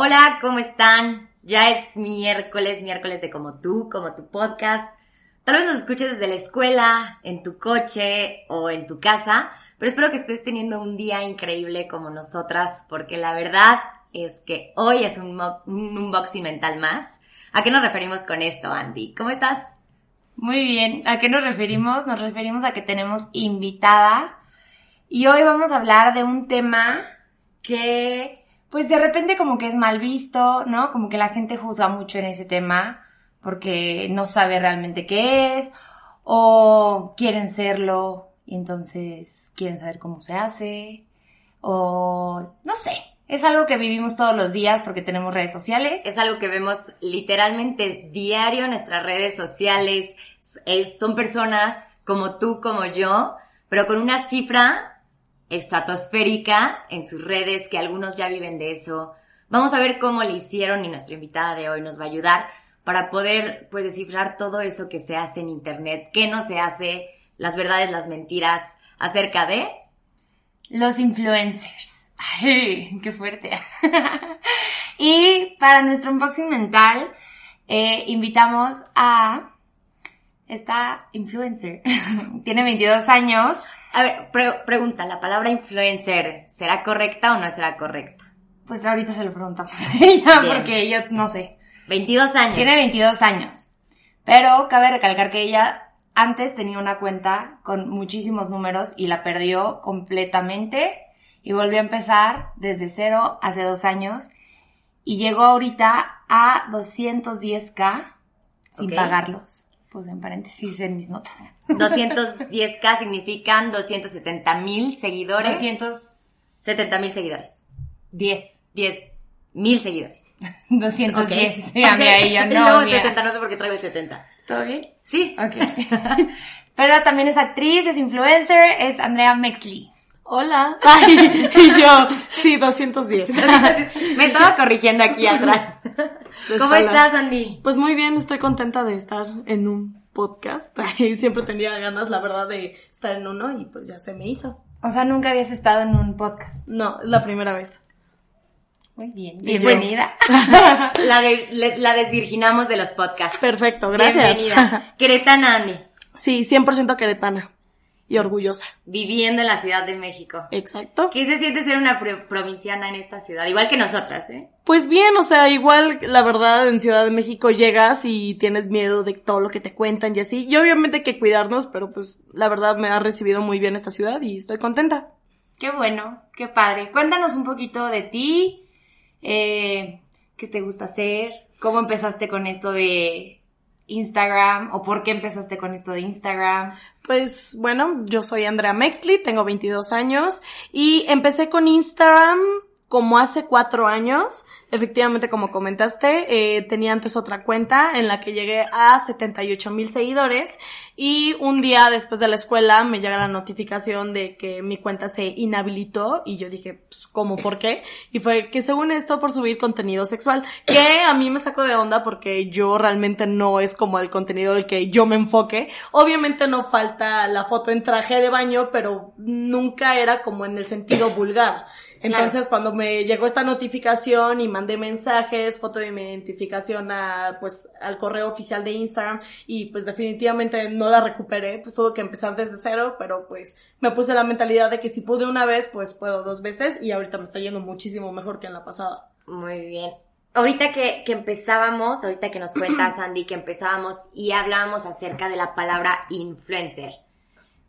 Hola, ¿cómo están? Ya es miércoles, miércoles de Como tú, como tu podcast. Tal vez nos escuches desde la escuela, en tu coche o en tu casa, pero espero que estés teniendo un día increíble como nosotras, porque la verdad es que hoy es un, un unboxing mental más. ¿A qué nos referimos con esto, Andy? ¿Cómo estás? Muy bien. ¿A qué nos referimos? Nos referimos a que tenemos invitada. Y hoy vamos a hablar de un tema que, pues de repente como que es mal visto, ¿no? Como que la gente juzga mucho en ese tema porque no sabe realmente qué es o quieren serlo y entonces quieren saber cómo se hace o no sé. Es algo que vivimos todos los días porque tenemos redes sociales. Es algo que vemos literalmente diario en nuestras redes sociales. Es- son personas como tú, como yo, pero con una cifra estratosférica en sus redes, que algunos ya viven de eso. Vamos a ver cómo le hicieron y nuestra invitada de hoy nos va a ayudar para poder, pues, descifrar todo eso que se hace en Internet, qué no se hace, las verdades, las mentiras, acerca de... Los influencers. Ay, qué fuerte. y para nuestro unboxing mental, eh, invitamos a esta influencer. Tiene 22 años. A ver, pre- pregunta, ¿la palabra influencer será correcta o no será correcta? Pues ahorita se lo preguntamos a ella Bien. porque yo no sé. 22 años. Tiene 22 años. Pero cabe recalcar que ella antes tenía una cuenta con muchísimos números y la perdió completamente y volvió a empezar desde cero hace dos años y llegó ahorita a 210k sin pagarlos. Pues en paréntesis en mis notas. 210k significan 270 mil seguidores. 70 mil seguidores. 210. 10 mil seguidores. 210. Ok. Sí, amiga, y yo Ok. no, amiga. 70, no sé por qué traigo el 70. ¿Todo bien? Sí. Ok. Pero también es actriz, es influencer, es Andrea Mexley. Hola. Ay, y yo, sí, 210. Me estaba corrigiendo aquí atrás. ¿Cómo estás, Andy? Pues muy bien, estoy contenta de estar en un podcast. Ay, Siempre tenía ganas, la verdad, de estar en uno y pues ya se me hizo. O sea, nunca habías estado en un podcast. No, es la primera vez. Muy bien. Bienvenida. La, de- le- la desvirginamos de los podcasts. Perfecto, gracias. Bienvenida. Queretana, Andy. Sí, 100% queretana y orgullosa. Viviendo en la Ciudad de México. Exacto. ¿Qué se siente ser una pro- provinciana en esta ciudad? Igual que nosotras, ¿eh? Pues bien, o sea, igual la verdad en Ciudad de México llegas y tienes miedo de todo lo que te cuentan y así. Y obviamente hay que cuidarnos, pero pues la verdad me ha recibido muy bien esta ciudad y estoy contenta. Qué bueno, qué padre. Cuéntanos un poquito de ti, eh, qué te gusta hacer, cómo empezaste con esto de Instagram o por qué empezaste con esto de Instagram. Pues bueno, yo soy Andrea Mexley, tengo 22 años y empecé con Instagram como hace cuatro años. Efectivamente, como comentaste, eh, tenía antes otra cuenta en la que llegué a 78 mil seguidores y un día después de la escuela me llega la notificación de que mi cuenta se inhabilitó y yo dije, pues, ¿cómo? ¿Por qué? Y fue que según esto por subir contenido sexual, que a mí me sacó de onda porque yo realmente no es como el contenido del que yo me enfoque. Obviamente no falta la foto en traje de baño, pero nunca era como en el sentido vulgar. Entonces, cuando me llegó esta notificación y mandé mensajes, foto de mi identificación a, pues, al correo oficial de Instagram y pues definitivamente no la recuperé, pues tuve que empezar desde cero, pero pues me puse la mentalidad de que si pude una vez, pues puedo dos veces y ahorita me está yendo muchísimo mejor que en la pasada. Muy bien. Ahorita que, que empezábamos, ahorita que nos cuentas, Andy, que empezábamos y hablábamos acerca de la palabra influencer.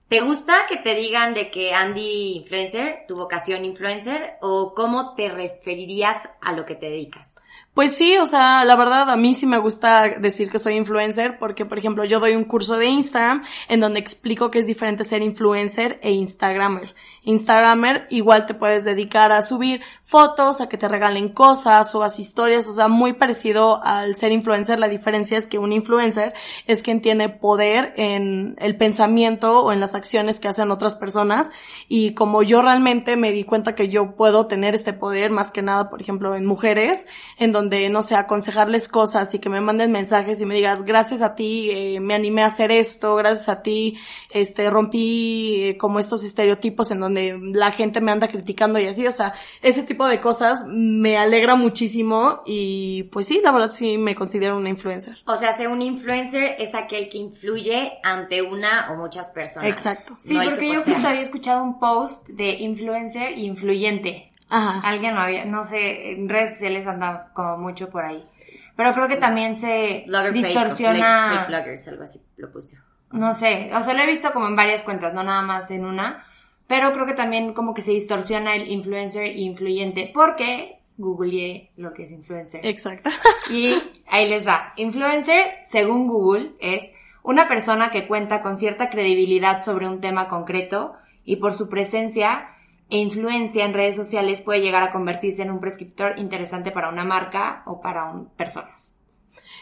¿Te gusta que te digan de que Andy influencer, tu vocación influencer, o cómo te referirías a lo que te dedicas? Pues sí, o sea, la verdad a mí sí me gusta decir que soy influencer porque, por ejemplo, yo doy un curso de Instagram en donde explico que es diferente ser influencer e Instagramer. Instagramer igual te puedes dedicar a subir fotos, a que te regalen cosas, subas historias, o sea, muy parecido al ser influencer. La diferencia es que un influencer es quien tiene poder en el pensamiento o en las acciones que hacen otras personas y como yo realmente me di cuenta que yo puedo tener este poder más que nada, por ejemplo, en mujeres, en donde de, no sé, aconsejarles cosas y que me manden mensajes y me digas, gracias a ti eh, me animé a hacer esto, gracias a ti este rompí eh, como estos estereotipos en donde la gente me anda criticando y así, o sea, ese tipo de cosas me alegra muchísimo y pues sí, la verdad sí me considero una influencer. O sea, ser un influencer es aquel que influye ante una o muchas personas. Exacto. Sí, porque yo justo había escuchado un post de influencer e influyente. Ajá. Alguien no había, no sé, en redes sociales anda como mucho por ahí. Pero creo que también se Blogger distorsiona. fake, fake bloggers, algo así lo puse. No sé, o sea, lo he visto como en varias cuentas, no nada más en una. Pero creo que también como que se distorsiona el influencer e influyente, porque googleé lo que es influencer. Exacto. Y ahí les va. Influencer, según Google, es una persona que cuenta con cierta credibilidad sobre un tema concreto y por su presencia e influencia en redes sociales puede llegar a convertirse en un prescriptor interesante para una marca o para un, personas.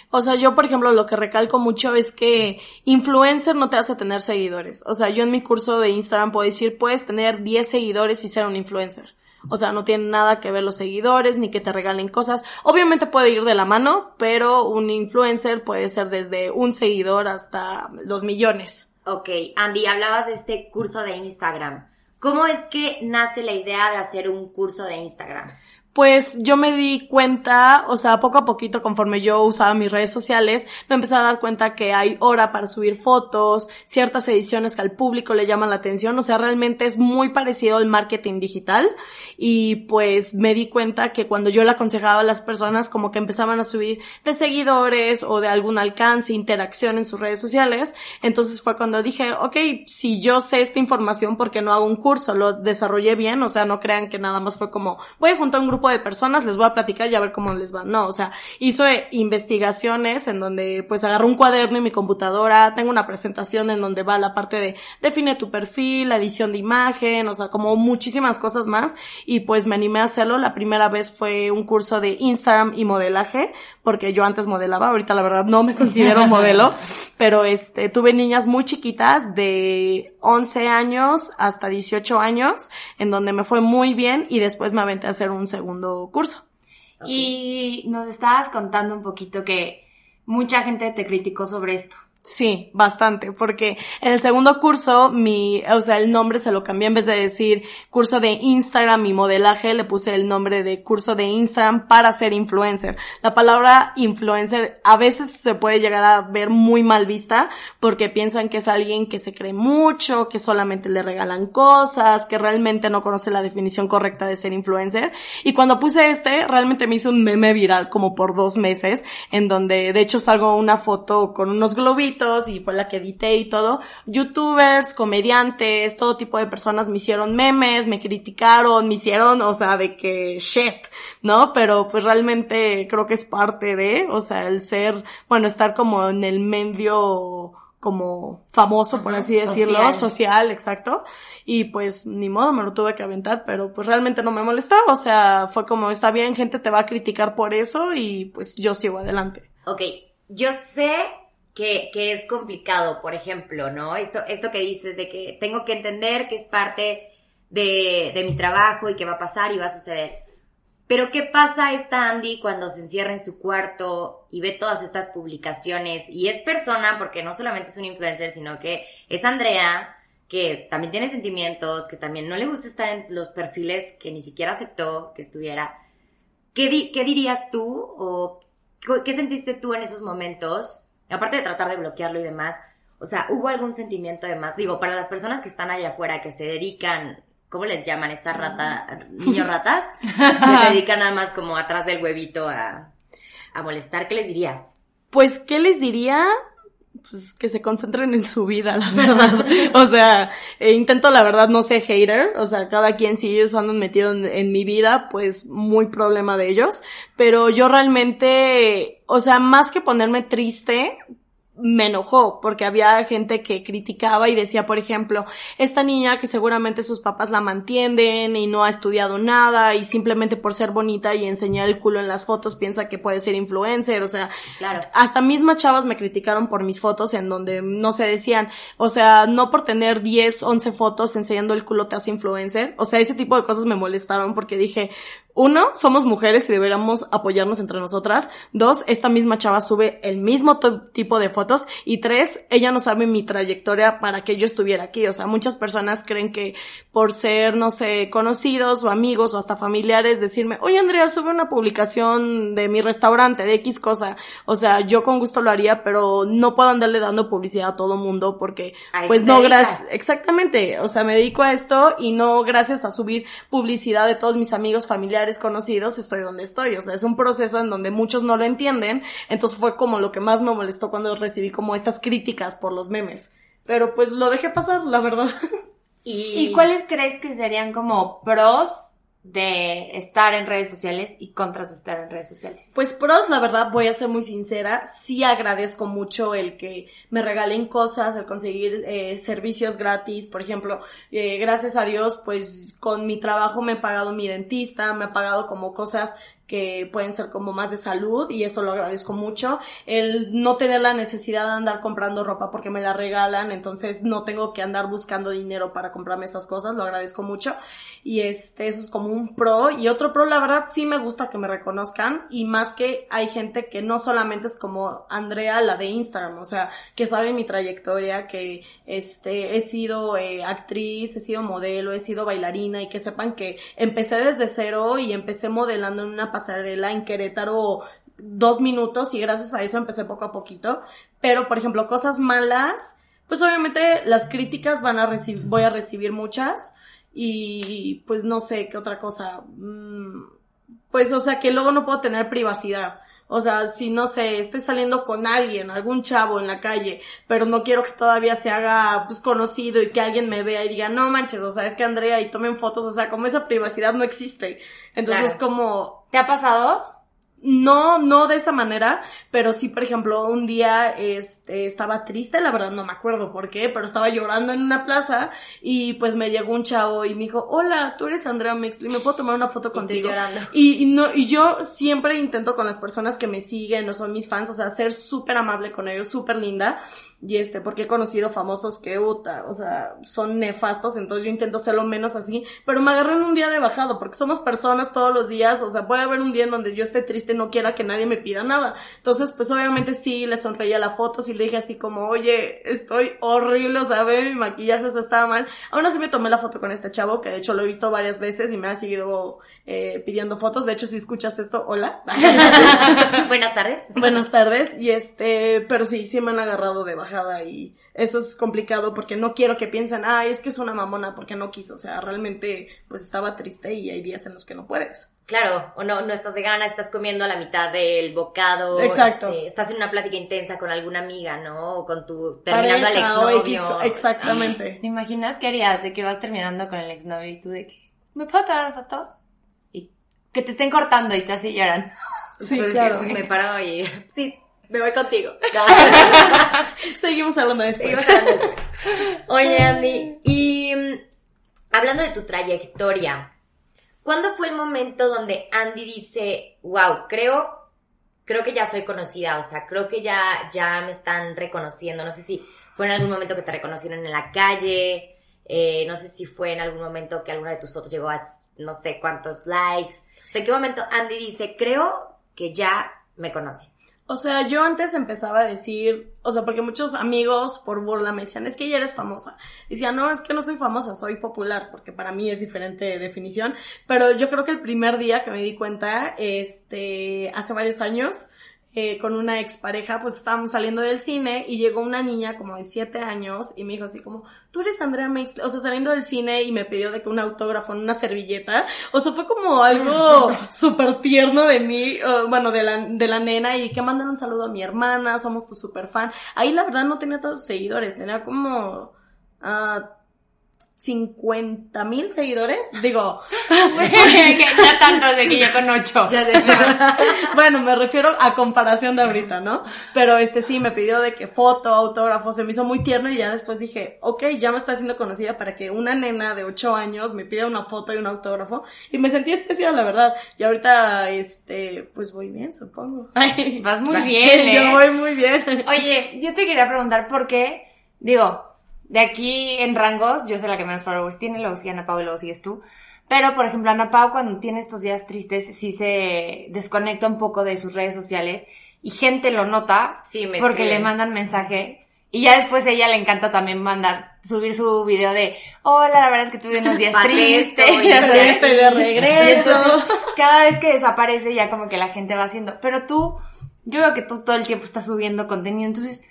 O sea, yo, por ejemplo, lo que recalco mucho es que influencer no te hace tener seguidores. O sea, yo en mi curso de Instagram puedo decir, puedes tener 10 seguidores y ser un influencer. O sea, no tiene nada que ver los seguidores ni que te regalen cosas. Obviamente puede ir de la mano, pero un influencer puede ser desde un seguidor hasta los millones. Ok, Andy, hablabas de este curso de Instagram. ¿Cómo es que nace la idea de hacer un curso de Instagram? Pues yo me di cuenta, o sea, poco a poquito conforme yo usaba mis redes sociales, me empecé a dar cuenta que hay hora para subir fotos, ciertas ediciones que al público le llaman la atención, o sea, realmente es muy parecido al marketing digital. Y pues me di cuenta que cuando yo le aconsejaba a las personas como que empezaban a subir de seguidores o de algún alcance, interacción en sus redes sociales, entonces fue cuando dije, ok, si yo sé esta información, ¿por qué no hago un curso? Lo desarrollé bien, o sea, no crean que nada más fue como, voy a juntar un grupo de personas, les voy a platicar y a ver cómo les va. No, o sea, hizo investigaciones en donde pues agarró un cuaderno y mi computadora, tengo una presentación en donde va la parte de define tu perfil, la edición de imagen, o sea, como muchísimas cosas más y pues me animé a hacerlo. La primera vez fue un curso de Instagram y modelaje, porque yo antes modelaba, ahorita la verdad no me considero modelo, pero este, tuve niñas muy chiquitas de 11 años hasta 18 años, en donde me fue muy bien y después me aventé a hacer un segundo curso. Y nos estabas contando un poquito que mucha gente te criticó sobre esto. Sí, bastante, porque en el segundo curso, mi, o sea, el nombre se lo cambié en vez de decir curso de Instagram y modelaje, le puse el nombre de curso de Instagram para ser influencer. La palabra influencer a veces se puede llegar a ver muy mal vista porque piensan que es alguien que se cree mucho, que solamente le regalan cosas, que realmente no conoce la definición correcta de ser influencer. Y cuando puse este, realmente me hizo un meme viral como por dos meses, en donde de hecho salgo una foto con unos globitos y fue la que edité y todo. Youtubers, comediantes, todo tipo de personas me hicieron memes, me criticaron, me hicieron, o sea, de que shit, ¿no? Pero pues realmente creo que es parte de, o sea, el ser, bueno, estar como en el medio como famoso, por así decirlo, social. social. exacto. Y pues ni modo, me lo tuve que aventar, pero pues realmente no me molestó, o sea, fue como, está bien, gente te va a criticar por eso y pues yo sigo adelante. Ok, yo sé que, es complicado, por ejemplo, ¿no? Esto, esto que dices de que tengo que entender que es parte de, de mi trabajo y que va a pasar y va a suceder. Pero ¿qué pasa esta Andy cuando se encierra en su cuarto y ve todas estas publicaciones? Y es persona, porque no solamente es un influencer, sino que es Andrea, que también tiene sentimientos, que también no le gusta estar en los perfiles que ni siquiera aceptó que estuviera. ¿Qué, qué dirías tú o qué sentiste tú en esos momentos? Aparte de tratar de bloquearlo y demás, o sea, ¿hubo algún sentimiento de más? Digo, para las personas que están allá afuera, que se dedican, ¿cómo les llaman? Estas ratas, niños ratas, que se dedican nada más como atrás del huevito a, a molestar, ¿qué les dirías? Pues, ¿qué les diría? Pues que se concentren en su vida, la verdad. o sea, eh, intento la verdad no ser hater, o sea, cada quien si ellos andan metidos en, en, mi vida, pues muy problema de ellos, pero yo realmente, o sea, más que ponerme triste, me enojó porque había gente que criticaba y decía, por ejemplo, esta niña que seguramente sus papás la mantienen y no ha estudiado nada y simplemente por ser bonita y enseñar el culo en las fotos piensa que puede ser influencer, o sea, claro. hasta mismas chavas me criticaron por mis fotos en donde no se decían, o sea, no por tener 10, 11 fotos enseñando el culo te hace influencer, o sea, ese tipo de cosas me molestaron porque dije, uno, somos mujeres y deberíamos apoyarnos entre nosotras. Dos, esta misma chava sube el mismo tipo de fotos. Y tres, ella no sabe mi trayectoria para que yo estuviera aquí. O sea, muchas personas creen que por ser, no sé, conocidos o amigos o hasta familiares, decirme, oye Andrea, sube una publicación de mi restaurante, de X cosa. O sea, yo con gusto lo haría, pero no puedo andarle dando publicidad a todo mundo porque, pues no, gracias, exactamente. O sea, me dedico a esto y no gracias a subir publicidad de todos mis amigos, familiares, conocidos, estoy donde estoy. O sea, es un proceso en donde muchos no lo entienden. Entonces fue como lo que más me molestó cuando recibí como estas críticas por los memes. Pero pues lo dejé pasar, la verdad. ¿Y, ¿Y cuáles crees que serían como pros de estar en redes sociales y contras de estar en redes sociales? Pues pros, la verdad, voy a ser muy sincera, sí agradezco mucho el que me regalen cosas, el conseguir eh, servicios gratis, por ejemplo, eh, gracias a Dios, pues con mi trabajo me he pagado mi dentista, me ha pagado como cosas que pueden ser como más de salud y eso lo agradezco mucho. El no tener la necesidad de andar comprando ropa porque me la regalan, entonces no tengo que andar buscando dinero para comprarme esas cosas, lo agradezco mucho. Y este, eso es como un pro. Y otro pro, la verdad, sí me gusta que me reconozcan y más que hay gente que no solamente es como Andrea, la de Instagram, o sea, que sabe mi trayectoria, que este, he sido eh, actriz, he sido modelo, he sido bailarina y que sepan que empecé desde cero y empecé modelando en una pasarela en Querétaro dos minutos y gracias a eso empecé poco a poquito. Pero, por ejemplo, cosas malas, pues obviamente las críticas van a recibir, voy a recibir muchas y pues no sé qué otra cosa. Mm, pues o sea que luego no puedo tener privacidad. O sea, si no sé, estoy saliendo con alguien, algún chavo en la calle, pero no quiero que todavía se haga pues conocido y que alguien me vea y diga, no manches, o sea, es que Andrea y tomen fotos, o sea, como esa privacidad no existe. Entonces como... ¿Te ha pasado? No, no de esa manera, pero sí, por ejemplo, un día este, estaba triste, la verdad no me acuerdo por qué, pero estaba llorando en una plaza y pues me llegó un chavo y me dijo, hola, tú eres Andrea Mixley, ¿me puedo tomar una foto contigo? Y, y, no, y yo siempre intento con las personas que me siguen o son mis fans, o sea, ser súper amable con ellos, súper linda. Y este, porque he conocido famosos que, uta, o sea, son nefastos, entonces yo intento ser lo menos así, pero me agarré en un día de bajado, porque somos personas todos los días, o sea, puede haber un día en donde yo esté triste, no quiera que nadie me pida nada. Entonces, pues obviamente sí, le sonreía la foto, sí le dije así como, oye, estoy horrible, o sea, ve mi maquillaje, o sea, estaba mal. Aún así me tomé la foto con este chavo, que de hecho lo he visto varias veces y me ha seguido eh, pidiendo fotos. De hecho, si escuchas esto, hola. Buenas tardes. Buenas tardes. Y este, pero sí, sí me han agarrado de bajada y eso es complicado porque no quiero que piensen, ah, es que es una mamona porque no quiso. O sea, realmente, pues estaba triste y hay días en los que no puedes. Claro, o no, no estás de gana, estás comiendo a la mitad del bocado. Exacto. Este, estás en una plática intensa con alguna amiga, ¿no? O con tu, terminando al exnovio. exactamente. ¿Te imaginas qué harías de que vas terminando con el exnovio y tú de que, ¿me puedo tomar una foto? Y que te estén cortando y te así lloran. Sí, Pues, claro. Me paro y, sí, me voy contigo. Seguimos hablando después. Seguimos hablando. Oye, Andy, y mm, hablando de tu trayectoria, ¿cuándo fue el momento donde Andy dice, wow, creo, creo que ya soy conocida, o sea, creo que ya, ya me están reconociendo, no sé si fue en algún momento que te reconocieron en la calle, eh, no sé si fue en algún momento que alguna de tus fotos llegó a no sé cuántos likes, o sea, ¿en qué momento Andy dice, creo que ya me conoce? O sea, yo antes empezaba a decir, o sea, porque muchos amigos por burla me decían, es que ya eres famosa. Decía, no, es que no soy famosa, soy popular, porque para mí es diferente definición. Pero yo creo que el primer día que me di cuenta, este, hace varios años, eh, con una expareja, pues estábamos saliendo del cine y llegó una niña como de siete años y me dijo así como, tú eres Andrea Mix, o sea, saliendo del cine y me pidió de que un autógrafo en una servilleta, o sea, fue como algo súper tierno de mí, bueno, de la, de la nena y que mandan un saludo a mi hermana, somos tu super fan. Ahí la verdad no tenía todos seguidores, tenía como... Uh, 50 mil seguidores, digo, que ya tanto de que yo con ocho. bueno, me refiero a comparación de ahorita, ¿no? Pero este sí, me pidió de que foto, autógrafo, se me hizo muy tierno y ya después dije, ok, ya me está haciendo conocida para que una nena de 8 años me pida una foto y un autógrafo y me sentí especial, la verdad. Y ahorita, este, pues voy bien, supongo. Vas muy bien, ¿eh? Yo voy muy bien. Oye, yo te quería preguntar por qué, digo, de aquí en rangos, yo soy la que menos followers tiene, luego sigue Ana Pau y luego sigues tú. Pero, por ejemplo, Ana Pau cuando tiene estos días tristes, sí se desconecta un poco de sus redes sociales y gente lo nota sí, me porque le mandan mensaje. Y ya después a ella le encanta también mandar, subir su video de, hola, la verdad es que tuve unos días tristes. Y estoy de regreso. cada vez que desaparece ya como que la gente va haciendo. Pero tú, yo veo que tú todo el tiempo estás subiendo contenido, entonces,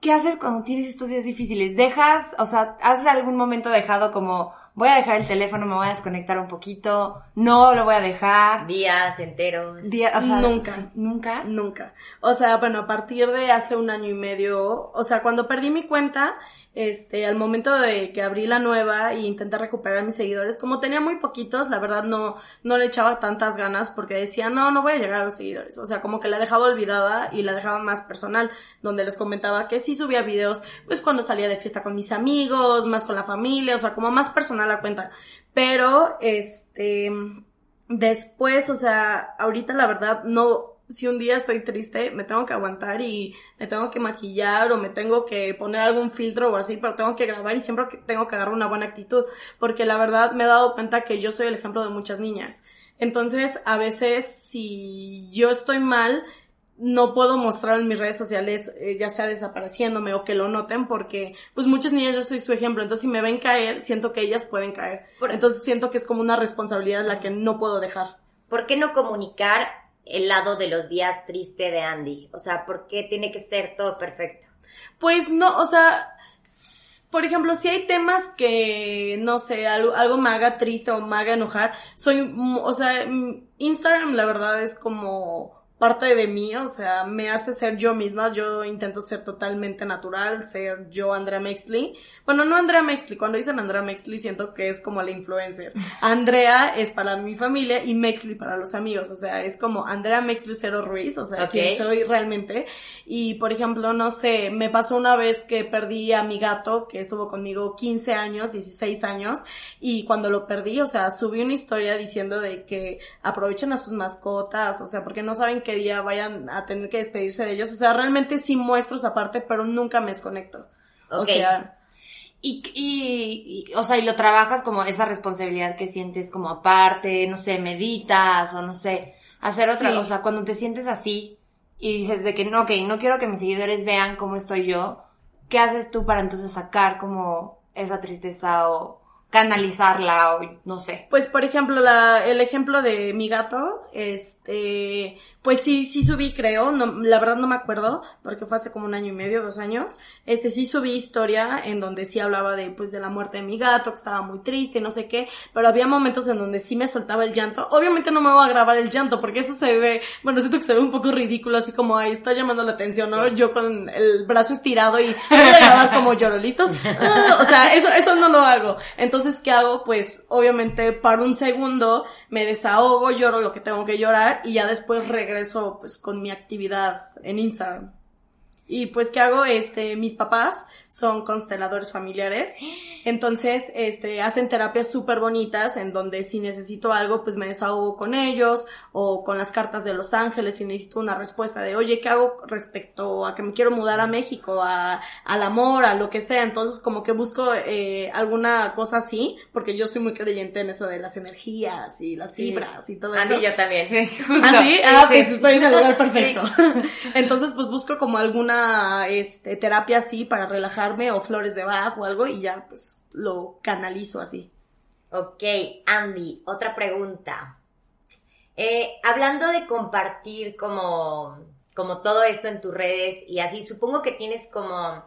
¿qué haces cuando tienes estos días difíciles? ¿Dejas, o sea, has algún momento dejado como, voy a dejar el teléfono, me voy a desconectar un poquito, no lo voy a dejar? Días enteros. Días, o sea, Nunca. sí, Nunca. Nunca. O sea, bueno, a partir de hace un año y medio, o sea, cuando perdí mi cuenta, este, al momento de que abrí la nueva e intenté recuperar mis seguidores, como tenía muy poquitos, la verdad no, no le echaba tantas ganas porque decía, no, no voy a llegar a los seguidores. O sea, como que la dejaba olvidada y la dejaba más personal, donde les comentaba que sí subía videos, pues cuando salía de fiesta con mis amigos, más con la familia, o sea, como más personal la cuenta. Pero, este, después, o sea, ahorita la verdad no, si un día estoy triste, me tengo que aguantar y me tengo que maquillar o me tengo que poner algún filtro o así, pero tengo que grabar y siempre tengo que agarrar una buena actitud, porque la verdad me he dado cuenta que yo soy el ejemplo de muchas niñas. Entonces, a veces, si yo estoy mal, no puedo mostrar en mis redes sociales, eh, ya sea desapareciéndome o que lo noten, porque pues muchas niñas yo soy su ejemplo, entonces si me ven caer, siento que ellas pueden caer. Entonces siento que es como una responsabilidad la que no puedo dejar. ¿Por qué no comunicar el lado de los días triste de Andy? O sea, ¿por qué tiene que ser todo perfecto? Pues no, o sea, por ejemplo, si hay temas que, no sé, algo, algo me haga triste o me haga enojar, soy, o sea, Instagram la verdad es como parte de mí, o sea, me hace ser yo misma, yo intento ser totalmente natural, ser yo Andrea Mexley. Bueno, no Andrea Mexley, cuando dicen Andrea Mexley siento que es como la influencer. Andrea es para mi familia y Mexley para los amigos, o sea, es como Andrea Mexley Cero Ruiz, o sea, Okay. quien soy realmente. Y, por ejemplo, no sé, me pasó una vez que perdí a mi gato, que estuvo conmigo 15 años, 16 años, y cuando lo perdí, o sea, subí una historia diciendo de que aprovechen a sus mascotas, o sea, porque no saben qué día vayan a tener que despedirse de ellos. O sea, realmente sí muestro esa parte, pero nunca me desconecto. O Ok. sea, Y, y, y, o sea, y lo trabajas como esa responsabilidad que sientes como aparte, no sé, meditas o no sé, hacer otra, Sí. o sea, cuando te sientes así y dices de que no, ok, no quiero que mis seguidores vean cómo estoy yo, ¿qué haces tú para entonces sacar como esa tristeza o canalizarla o no sé? Pues, por ejemplo, la, el ejemplo de mi gato, este, pues sí, sí subí, creo, no, la verdad no me acuerdo, porque fue hace como un año y medio, dos años, este, sí subí historia en donde sí hablaba de, pues, de la muerte de mi gato, que estaba muy triste y no sé qué, pero había momentos en donde sí me soltaba el llanto. Obviamente no me voy a grabar el llanto, porque eso se ve, bueno, siento que se ve un poco ridículo, así como, ahí está llamando la atención, ¿no? Yo con el brazo estirado y voy a grabar como lloro, ¿listos? Ah, o sea, eso, eso no lo hago. Entonces, ¿qué hago? Pues, obviamente, paro un segundo, me desahogo, lloro lo que tengo que llorar y ya después regreso, pues, con mi actividad en Instagram. Y pues, ¿qué hago? Este, mis papás son consteladores familiares. Entonces, este, hacen terapias súper bonitas en donde si necesito algo, pues me desahogo con ellos o con las cartas de Los Ángeles si necesito una respuesta de, oye, ¿qué hago respecto a que me quiero mudar a México, a, al amor, a lo que sea? Entonces, como que busco eh, alguna cosa así, porque yo soy muy creyente en eso de las energías y las vibras y todo eso. Andy, yo también. ¿Ah, sí? Ah, pues estoy en el lugar perfecto. Entonces, pues busco como alguna este, terapia así para relajarme o flores de Bach o algo y ya, pues lo canalizo así. Ok, Andy, otra pregunta. Eh, hablando de compartir como como todo esto en tus redes y así, supongo que tienes como,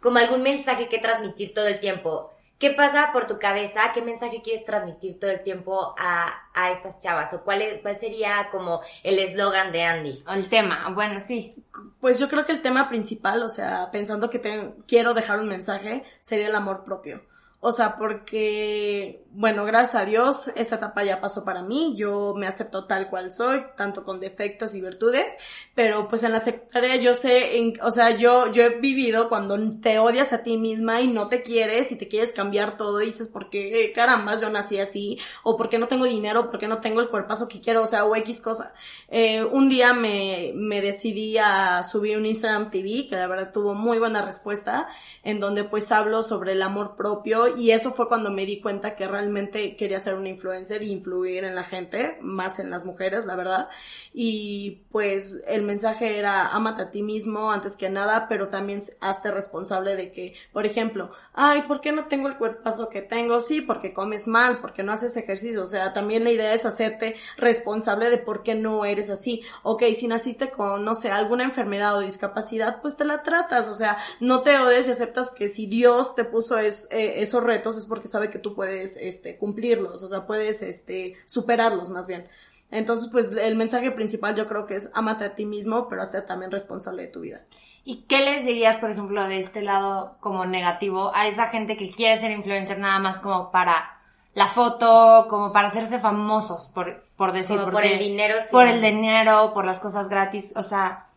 como algún mensaje que transmitir todo el tiempo. ¿Qué pasa por tu cabeza? ¿Qué mensaje quieres transmitir todo el tiempo a, a estas chavas? ¿O cuál, es, cuál sería como el eslogan de Andy? O el tema, bueno, sí. Pues yo creo que el tema principal, o sea, pensando que te, quiero dejar un mensaje, sería el amor propio. O sea, porque, bueno, gracias a Dios, esa etapa ya pasó para mí. Yo me acepto tal cual soy, tanto con defectos y virtudes. Pero pues en la secundaria yo sé, en, o sea, yo, yo he vivido cuando te odias a ti misma y no te quieres y te quieres cambiar todo y dices, ¿por qué eh, caramba yo nací así? O ¿por qué no tengo dinero? ¿Por qué no tengo el cuerpazo que quiero? O sea, o X cosa. Eh, un día me, me decidí a subir un Instagram TV, que la verdad tuvo muy buena respuesta, en donde pues hablo sobre el amor propio y eso fue cuando me di cuenta que realmente quería ser una influencer y influir en la gente, más en las mujeres, la verdad. Y pues el mensaje era amate a ti mismo antes que nada, pero también hazte responsable de que, por ejemplo, ay, ¿por qué no tengo el cuerpazo que tengo? Sí, porque comes mal, porque no haces ejercicio. O sea, también la idea es hacerte responsable de por qué no eres así. Ok, si naciste con, no sé, alguna enfermedad o discapacidad, pues te la tratas. O sea, no te odies y aceptas que si Dios te puso es, eh, esos retos es porque sabe que tú puedes, este, cumplirlos. O sea, puedes, este, superarlos más bien. Entonces, pues el mensaje principal yo creo que es amate a ti mismo, pero hazte también responsable de tu vida. ¿Y qué les dirías, por ejemplo, de este lado como negativo a esa gente que quiere ser influencer nada más como para la foto, como para hacerse famosos, por, por decir, por el dinero. sí. por el dinero, por las cosas gratis, o sea,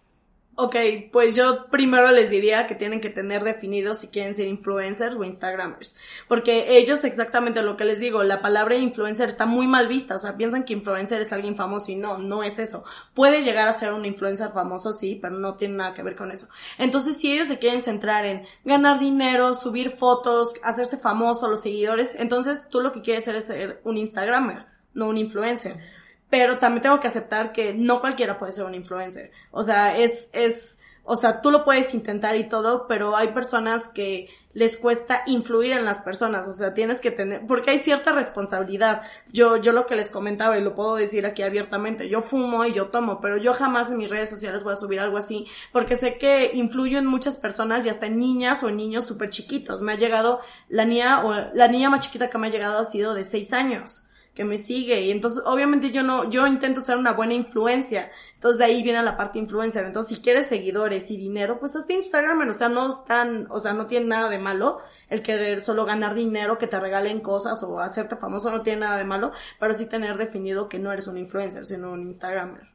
Ok, pues yo primero les diría que tienen que tener definido si quieren ser influencers o instagramers. Porque ellos exactamente lo que les digo, la palabra influencer está muy mal vista. O sea, piensan que influencer es alguien famoso y no, no es eso. Puede llegar a ser un influencer famoso, sí, pero no tiene nada que ver con eso. Entonces, si ellos se quieren centrar en ganar dinero, subir fotos, hacerse famoso, los seguidores, entonces tú lo que quieres ser es ser un instagramer, no un influencer pero también tengo que aceptar que no cualquiera puede ser un influencer. O sea, es, es, o sea, tú lo puedes intentar y todo, pero hay personas que les cuesta influir en las personas, o sea, tienes que tener, porque hay cierta responsabilidad. Yo, yo lo que les comentaba y lo puedo decir aquí abiertamente, yo fumo y yo tomo, pero yo jamás en mis redes sociales voy a subir algo así, porque sé que influyo en muchas personas y hasta en niñas o en niños súper chiquitos. Me ha llegado, la niña, o la niña más chiquita que me ha llegado ha sido de seis años que me sigue. Y entonces obviamente yo no, yo intento ser una buena influencia, entonces de ahí viene la parte influencer, entonces si quieres seguidores y dinero, pues hasta Instagram, o sea, no están, o sea, no tiene nada de malo el querer solo ganar dinero, que te regalen cosas o hacerte famoso, no tiene nada de malo, pero sí tener definido que no eres un influencer, sino un Instagramer.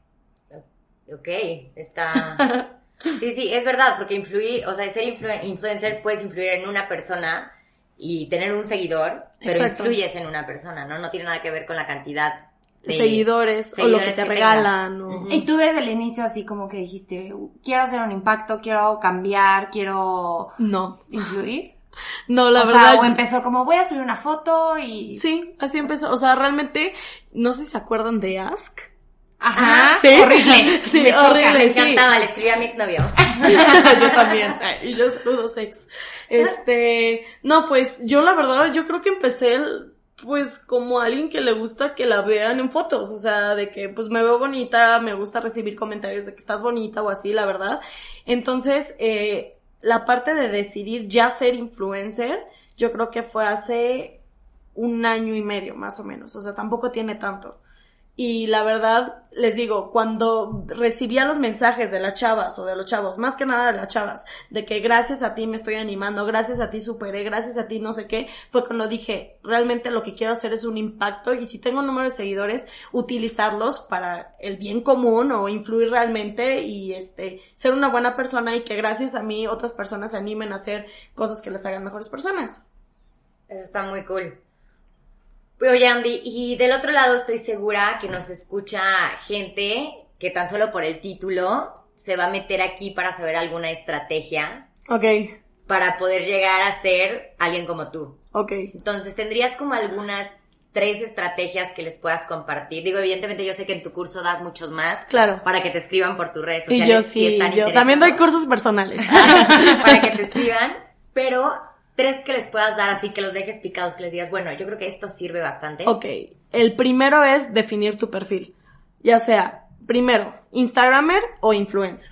Ok, está... Sí, sí, es verdad, porque influir, o sea, ser influ- influencer puedes influir en una persona y tener un seguidor, pero Exacto. influyes en una persona, ¿no? No tiene nada que ver con la cantidad de seguidores, o lo que te que regalan, o... Y tú desde el inicio así como que dijiste, quiero hacer un impacto, quiero cambiar, quiero No, influir. no, la o verdad... sea, o empezó como voy a subir una foto y... Sí, así empezó, o sea, realmente, no sé si se acuerdan de Ask. Ajá, Sí. horrible. Sí, me choca. horrible. Me sí. encantaba, le escribí a mi exnovio. yo también. Y yo saludos ex. Este, no, pues yo la verdad, yo creo que empecé pues como alguien que le gusta que la vean en fotos, o sea, de que pues me veo bonita, me gusta recibir comentarios de que estás bonita o así, la verdad. Entonces, eh, la parte de decidir ya ser influencer, yo creo que fue hace un año y medio más o menos, o sea, tampoco tiene tanto. Y la verdad, les digo, cuando recibía los mensajes de las chavas o de los chavos, más que nada de las chavas, de que gracias a ti me estoy animando, gracias a ti superé, gracias a ti no sé qué, fue cuando dije, realmente lo que quiero hacer es un impacto y si tengo un número de seguidores, utilizarlos para el bien común o influir realmente y este, ser una buena persona y que gracias a mí otras personas se animen a hacer cosas que les hagan mejores personas. Eso está muy cool. Oye, Andy, y del otro lado estoy segura que nos escucha gente que tan solo por el título se va a meter aquí para saber alguna estrategia Ok, para poder llegar a ser alguien como tú. ok. Entonces, ¿tendrías como algunas tres estrategias que les puedas compartir? Digo, evidentemente yo sé que en tu curso das muchos más. Claro. Para que te escriban por tus redes Y sociales. yo si sí, yo también doy cursos personales. para que te escriban, pero tres que les puedas dar así, que los dejes picados, que les digas, bueno, yo creo que esto sirve bastante. Ok, el primero es definir tu perfil. Ya sea primero, Instagramer o influencer.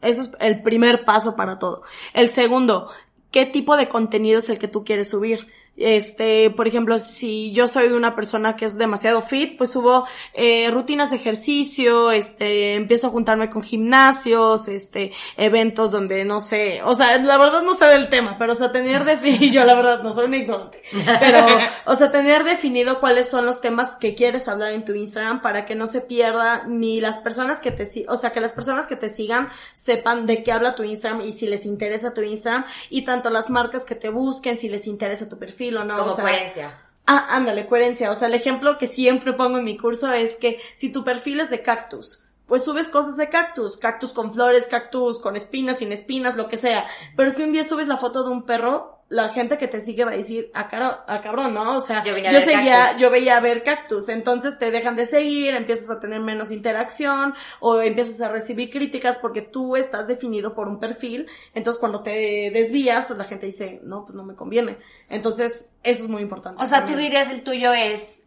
Eso es el primer paso para todo. El segundo, ¿qué tipo de contenido es el que tú quieres subir? Este, por ejemplo, si yo soy una persona que es demasiado fit, pues subo eh, rutinas de ejercicio, este, empiezo a juntarme con gimnasios, este, eventos donde no sé, o sea, la verdad no sé del tema, pero o sea, tener definido, yo la verdad no soy un ignorante, pero, o sea, tener definido cuáles son los temas que quieres hablar en tu Instagram para que no se pierda ni las personas que te, o sea, que las personas que te sigan sepan de qué habla tu Instagram y si les interesa tu Instagram y tanto las marcas que te busquen si les interesa tu perfil no. Como o sea, coherencia. Ah, ándale, coherencia. O sea, el ejemplo que siempre pongo en mi curso es que si tu perfil es de cactus, pues subes cosas de cactus, cactus con flores, cactus con espinas, sin espinas, lo que sea. Pero si un día subes la foto de un perro, la gente que te sigue va a decir, a, cara, a cabrón, ¿no? O sea, Yo yo, vine a ver seguía, cactus. yo veía a ver cactus, entonces te dejan de seguir, empiezas a tener menos interacción o empiezas a recibir críticas porque tú estás definido por un perfil, entonces cuando te desvías, pues la gente dice, no, pues no me conviene. Entonces, eso es muy importante. O sea, tú dirías el tuyo es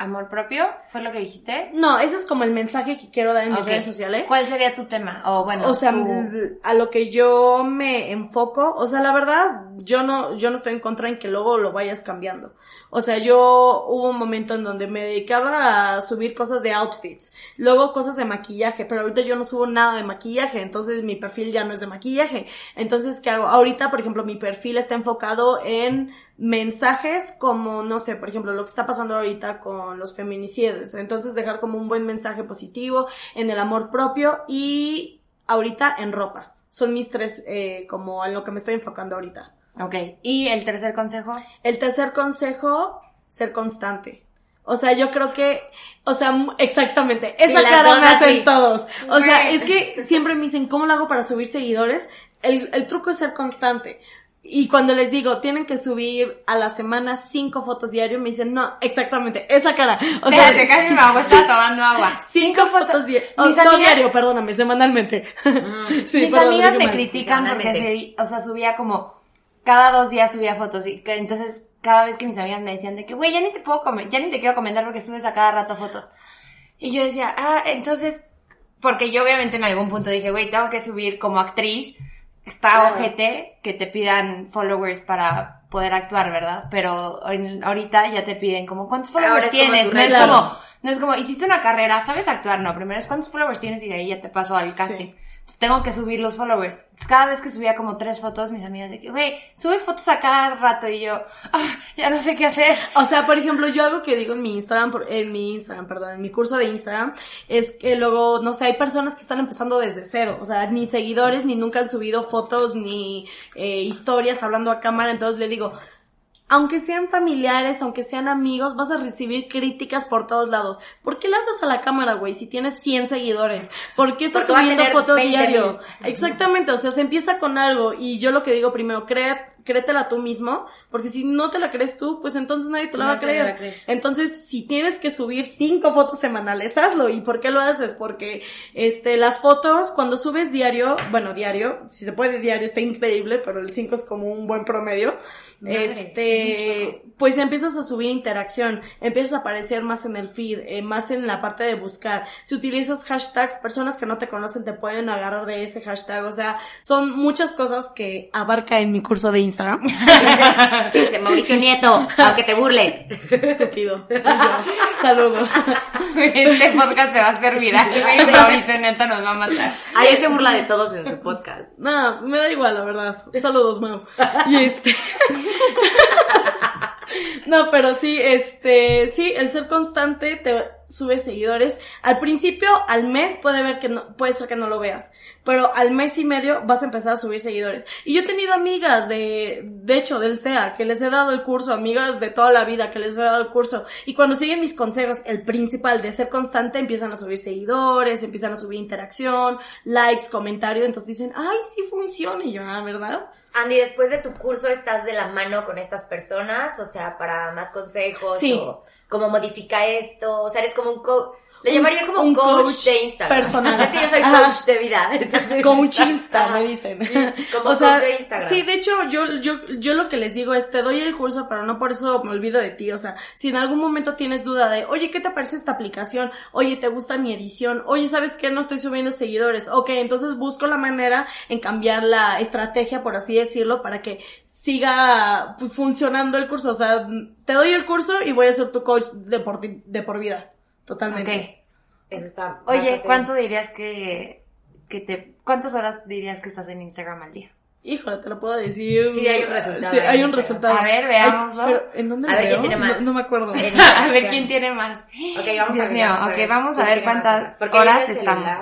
amor propio, ¿fue lo que dijiste? No, ese es como el mensaje que quiero dar en mis Ok. redes sociales. ¿Cuál sería tu tema? O bueno, O sea, tu- a lo que yo me enfoco, o sea, la verdad, yo no, yo no estoy en contra en que luego lo vayas cambiando. O sea, yo hubo un momento en donde me dedicaba a subir cosas de outfits, luego cosas de maquillaje, pero ahorita yo no subo nada de maquillaje, entonces mi perfil ya no es de maquillaje. Entonces, ¿qué hago? Ahorita, por ejemplo, mi perfil está enfocado en mensajes como, no sé, por ejemplo, lo que está pasando ahorita con los feminicidios. Entonces, dejar como un buen mensaje positivo en el amor propio y ahorita en ropa. Son mis tres, eh, como en lo que me estoy enfocando ahorita. Ok. ¿Y el tercer consejo? El tercer consejo, ser constante. O sea, yo creo que, o sea, exactamente, esa cara me hacen todos. O sea, es que siempre me dicen, ¿cómo lo hago para subir seguidores? El, el truco es ser constante. Y cuando les digo, tienen que subir a la semana cinco fotos diario, me dicen, no, exactamente, esa cara. O sea, Espérate, casi me ahogo, estaba tomando agua. cinco fotos diario. Mis no amigas- diario, perdóname, semanalmente. Sí, Mis amigas me critican porque, se, o sea, subía como, cada dos días subía fotos y que entonces cada vez que mis amigas me decían de que, güey, ya ni te puedo comer, ya ni te quiero comentar porque subes a cada rato fotos. Y yo decía, ah, entonces, porque yo obviamente en algún punto dije, güey, tengo que subir como actriz, está ojete que te pidan followers para poder actuar, ¿verdad? Pero ahorita ya te piden como, ¿cuántos followers tienes? No es como, no es como, hiciste una carrera, ¿sabes actuar? No, primero es cuántos followers tienes y de ahí ya te paso al casting. Tengo que subir los followers. Entonces cada vez que subía como tres fotos, mis amigas de que, güey, subes fotos a cada rato y yo, ah, ya no sé qué hacer. O sea, por ejemplo, yo algo que digo en mi Instagram, en mi Instagram, perdón, en mi curso de Instagram, es que luego, no sé, hay personas que están empezando desde cero, o sea, ni seguidores, ni nunca han subido fotos, ni eh, historias hablando a cámara, entonces le digo, aunque sean familiares, aunque sean amigos, vas a recibir críticas por todos lados. ¿Por qué le hablas a la cámara, güey, si tienes 100 seguidores? ¿Por qué estás Porque subiendo foto 20,000. diario? Exactamente, o sea, se empieza con algo y yo lo que digo primero, crea, créetela tú mismo, porque si no te la crees tú, pues entonces nadie te la va a creer. Entonces, si tienes que subir cinco fotos semanales, hazlo. ¿Y por qué lo haces? Porque, este, las fotos, cuando subes diario, bueno, diario, si se puede diario está increíble, pero el 5 es como un buen promedio. Madre, este, pues empiezas a subir interacción, empiezas a aparecer más en el feed, eh, más en la parte de buscar. Si utilizas hashtags, personas que no te conocen te pueden agarrar de ese hashtag. O sea, son muchas cosas que abarca en mi curso de Instagram. Dice Mauricio Nieto, aunque te burles. Estúpido. Saludos. Este podcast se va a hacer viral, Mauricio neta nos va a matar. Ahí se burla de todos en su podcast. Nada, me da igual, la verdad. Saludos, Mau. Y este. No, pero sí, este, sí, el ser constante te sube seguidores. Al principio, al mes puede ver que no, puede ser que no lo veas, pero al mes y medio vas a empezar a subir seguidores. Y yo he tenido amigas de, de hecho, del SEA, que les he dado el curso, amigas de toda la vida que les he dado el curso. Y cuando siguen mis consejos, el principal de ser constante, empiezan a subir seguidores, empiezan a subir interacción, likes, comentarios, entonces dicen, ay, sí funciona. Y yo, ah, ¿verdad? Andy, después de tu curso estás de la mano con estas personas, o sea, para más consejos Sí. o cómo modifica esto, o sea, eres como un co Le llamaría como un coach, coach de Instagram. personal. Es que yo soy Ajá. coach de vida. Entonces, Coach Insta, me dicen. Sí, como o sea, coach de Instagram. sí, de hecho, yo, yo, yo lo que les digo es, te doy el curso, pero no por eso me olvido de ti. O sea, si en algún momento tienes duda de, oye, ¿qué te parece esta aplicación? Oye, ¿te gusta mi edición? Oye, ¿sabes qué? No estoy subiendo seguidores. Ok, entonces busco la manera en cambiar la estrategia, por así decirlo, para que siga pues, funcionando el curso. O sea, te doy el curso y voy a ser tu coach de por, de por vida. Totalmente. Eso está Oye, ¿cuánto dirías que, que te, cuántas horas dirías que estás en Instagram al día? Híjole, te lo puedo decir. Sí, hay un resultado Sí, hay un resultado. A ver, veámoslo. Ay, pero, ¿en dónde A lo ver, ¿quién tiene más? No, no me acuerdo. A ver quién tiene más. Ok, vamos Dios a mío, vamos ok, vamos a ver cuántas horas estamos.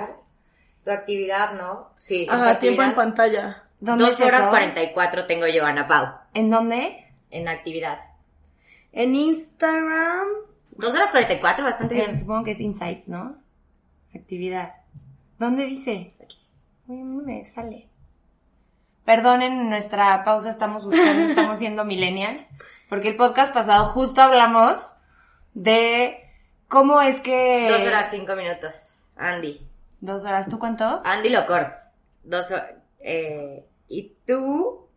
Tu actividad, ¿no? Sí. Ajá, tiempo en pantalla. ¿Dónde Dos es horas eso? 44 tengo yo, Ana Pau, ¿En dónde? en actividad. En Instagram. Dos horas 44, bastante Eh, bien. supongo que es Insights, ¿no? Actividad. ¿Dónde dice? Uy, no me sale. Perdonen en nuestra pausa, estamos buscando, estamos siendo millennials, porque el podcast pasado justo hablamos de cómo es que... Dos horas cinco minutos. Andy. Dos horas, ¿tú cuánto? Andy Locort. Dos horas. Eh, ¿Y tú?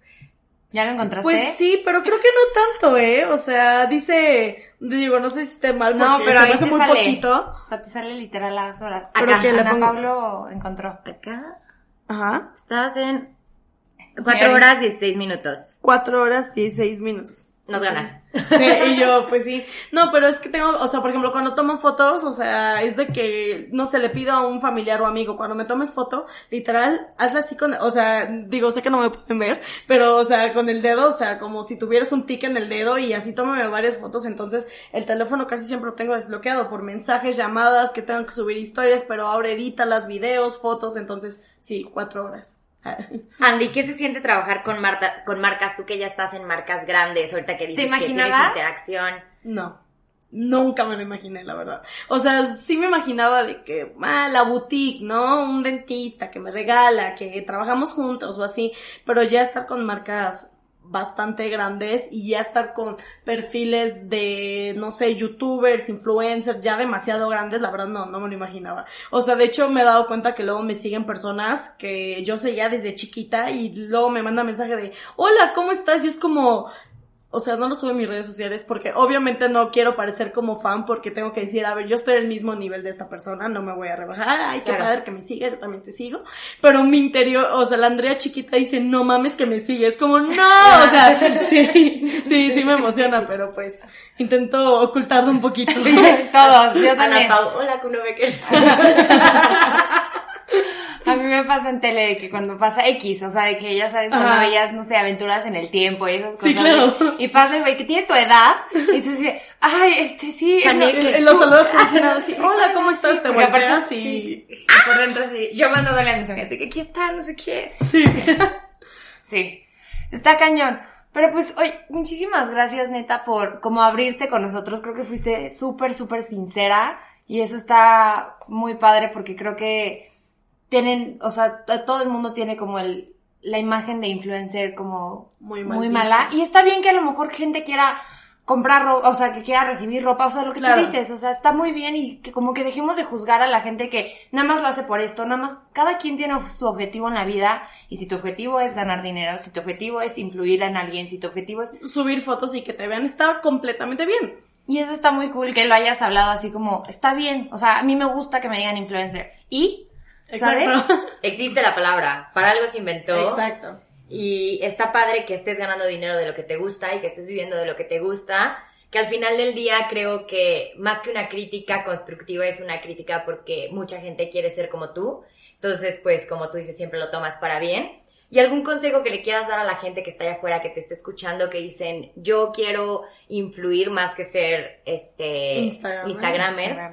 ¿Ya lo encontraste? Pues sí, pero creo que no tanto, ¿eh? O sea, dice, digo, no sé si esté mal porque No, pero se me hace muy sale. poquito. O sea, te sale literal las horas. Acá, Pero que le Ana pongo- Pablo encontró. Acá. Ajá. Estás en cuatro horas 16 minutos. Cuatro horas, dieciséis minutos. Nos ganas. Sí, y yo, pues sí. No, pero es que tengo, o sea, por ejemplo, cuando tomo fotos, o sea, es de que, no se le pido a un familiar o amigo, cuando me tomes foto, literal, hazla así con, o sea, digo, sé que no me pueden ver, pero, o sea, con el dedo, o sea, como si tuvieras un tic en el dedo y así tómame varias fotos, entonces el teléfono casi siempre lo tengo desbloqueado por mensajes, llamadas, que tengo que subir historias, pero ahora edita las videos, fotos, entonces, sí, cuatro horas. Andy, ¿qué se siente trabajar con, Marta, con marcas? Tú que ya estás en marcas grandes, ahorita que dices que tienes interacción. No. Nunca me lo imaginé, la verdad. O sea, sí me imaginaba de que, ah, la boutique, ¿no? Un dentista que me regala, que trabajamos juntos o así, pero ya estar con marcas bastante grandes y ya estar con perfiles de, no sé, youtubers, influencers, ya demasiado grandes, la verdad no, no me lo imaginaba. O sea, de hecho me he dado cuenta que luego me siguen personas que yo seguía desde chiquita y luego me manda mensaje de, hola, ¿cómo estás? Y es como, o sea, no lo subo en mis redes sociales porque obviamente no quiero parecer como fan porque tengo que decir, a ver, yo estoy al mismo nivel de esta persona, no me voy a rebajar, ay, qué Claro. padre que me sigues, yo también te sigo. Pero mi interior, o sea, la Andrea chiquita dice, no mames que me sigue, es como, no, o sea, sí, sí, sí me emociona, pero pues intento ocultarlo un poquito. Todos, yo Ana también. Pau, hola, Kuno Becker. A mí me pasa en tele de que cuando pasa X, o sea, de que ya sabes, cuando Ajá. veías, no sé, aventuras en el tiempo y esas cosas. Sí, claro. Y pasa el güey que tiene tu edad, y tú dices, ay, este sí. Chaneque. no, En los saludos como si nada, así, sí, hola, ¿cómo estás? Te volteas sí, y... por dentro así, yo mandándole a mis amigas, de que aquí está, no sé qué. Sí. Sí, está cañón. Pero pues, oye, muchísimas gracias, neta, por como abrirte con nosotros. Creo que fuiste súper, súper sincera. Y eso está muy padre porque creo que tienen, o sea, to- todo el mundo tiene como el, la imagen de influencer como Muy mal muy mala. Y está bien que a lo mejor gente quiera comprar ropa, o sea, que quiera recibir ropa, o sea, lo que Claro. tú dices, o sea, está muy bien y que como que dejemos de juzgar a la gente que nada más lo hace por esto, nada más, cada quien tiene su objetivo en la vida y si tu objetivo es ganar dinero, si tu objetivo es influir en alguien, si tu objetivo es... Subir fotos y que te vean está completamente bien. Y eso está muy cool que lo hayas hablado así como, está bien, o sea, a mí me gusta que me digan influencer. Y, ¿sabes? Exacto. Existe la palabra, para algo se inventó. Exacto. Y está padre que estés ganando dinero de lo que te gusta y que estés viviendo de lo que te gusta. Que al final del día creo que más que una crítica constructiva es una crítica porque mucha gente quiere ser como tú. Entonces, pues como tú dices, siempre lo tomas para bien. ¿Y algún consejo que le quieras dar a la gente que está allá afuera, que te esté escuchando, que dicen, yo quiero influir más que ser este. Instagramer?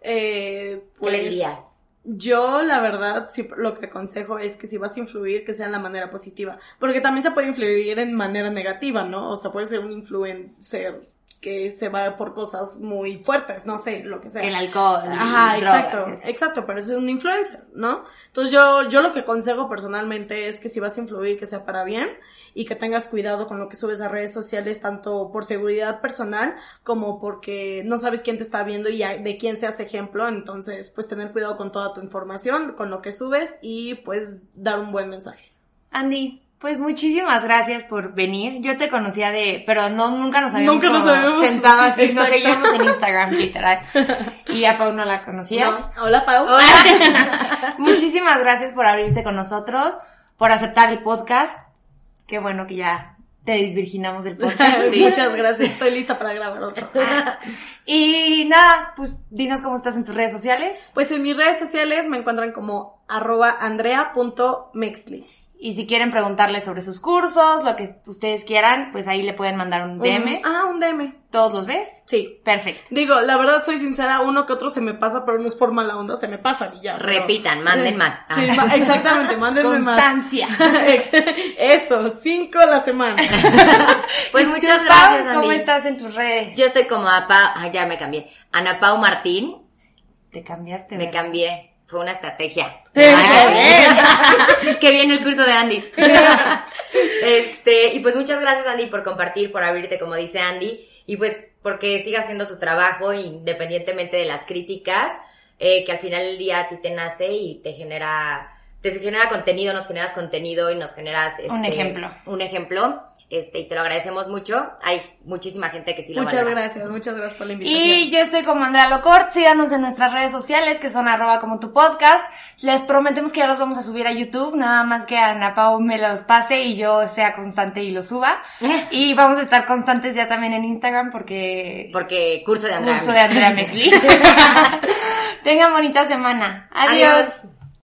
Eh, ¿Qué pues, le dirías? Yo, la verdad, lo que aconsejo es que si vas a influir, que sea en la manera positiva. Porque también se puede influir en manera negativa, ¿no? O sea, puede ser un influencer que se va por cosas muy fuertes, no sé, lo que sea. El alcohol. Ajá, y drogas, exacto, eso. exacto, pero es un influencer, ¿no? Entonces yo, yo lo que aconsejo personalmente es que si vas a influir, que sea para bien y que tengas cuidado con lo que subes a redes sociales, tanto por seguridad personal como porque no sabes quién te está viendo y de quién seas ejemplo, entonces pues tener cuidado con toda tu información, con lo que subes y pues dar un buen mensaje. Andy, pues muchísimas gracias por venir. Yo te conocía de, pero no, nunca nos habíamos, Nunca nos habíamos- sentado así, nos seguíamos en Instagram, literal. Y a Pau no la conocías. No, Hola Pau. Hola. Muchísimas gracias por abrirte con nosotros, por aceptar el podcast. Qué bueno que ya te desvirginamos del podcast. Muchas gracias, estoy lista para grabar otro. Y nada, pues dinos cómo estás en tus redes sociales. Pues en mis redes sociales me encuentran como arroba andrea.mextli. Y si quieren preguntarle sobre sus cursos, lo que ustedes quieran, pues ahí le pueden mandar un DM. Ah, un DM. ¿Todos los ves? Sí. Perfecto. Digo, la verdad soy sincera, uno que otro se me pasa, pero no es por mala onda, se me pasa y ya. pero- Repitan, manden más. Sí, Ah. exactamente, mándenme más. Constancia. Eso, cinco a la semana. Pues ¿Y muchas gracias, Pau, ¿Cómo estás en tus redes? Yo estoy como a Pau, ah, ya me cambié. Ana Pau Martín, Te cambiaste, me ¿verdad? cambié. Fue una estrategia. Qué bien el curso de Andy. este, y pues muchas gracias Andy por compartir, por abrirte como dice Andy, y pues porque sigas haciendo tu trabajo independientemente de las críticas, eh, que al final del día a ti te nace y te genera, te genera contenido, nos generas contenido y nos generas Un este, ejemplo. Un ejemplo. Este, y te lo agradecemos mucho. Hay muchísima gente que sí lo Muchas valora. gracias, muchas gracias por la invitación. Y yo estoy como Andrea Locort, síganos en nuestras redes sociales que son arroba como tu podcast. Les prometemos que ya los vamos a subir a YouTube, nada más que Ana Pau me los pase y yo sea constante y los suba. Y vamos a estar constantes ya también en Instagram porque Porque curso de Andrea. curso de Andrea Mesli. Tengan bonita semana. Adiós. Adiós.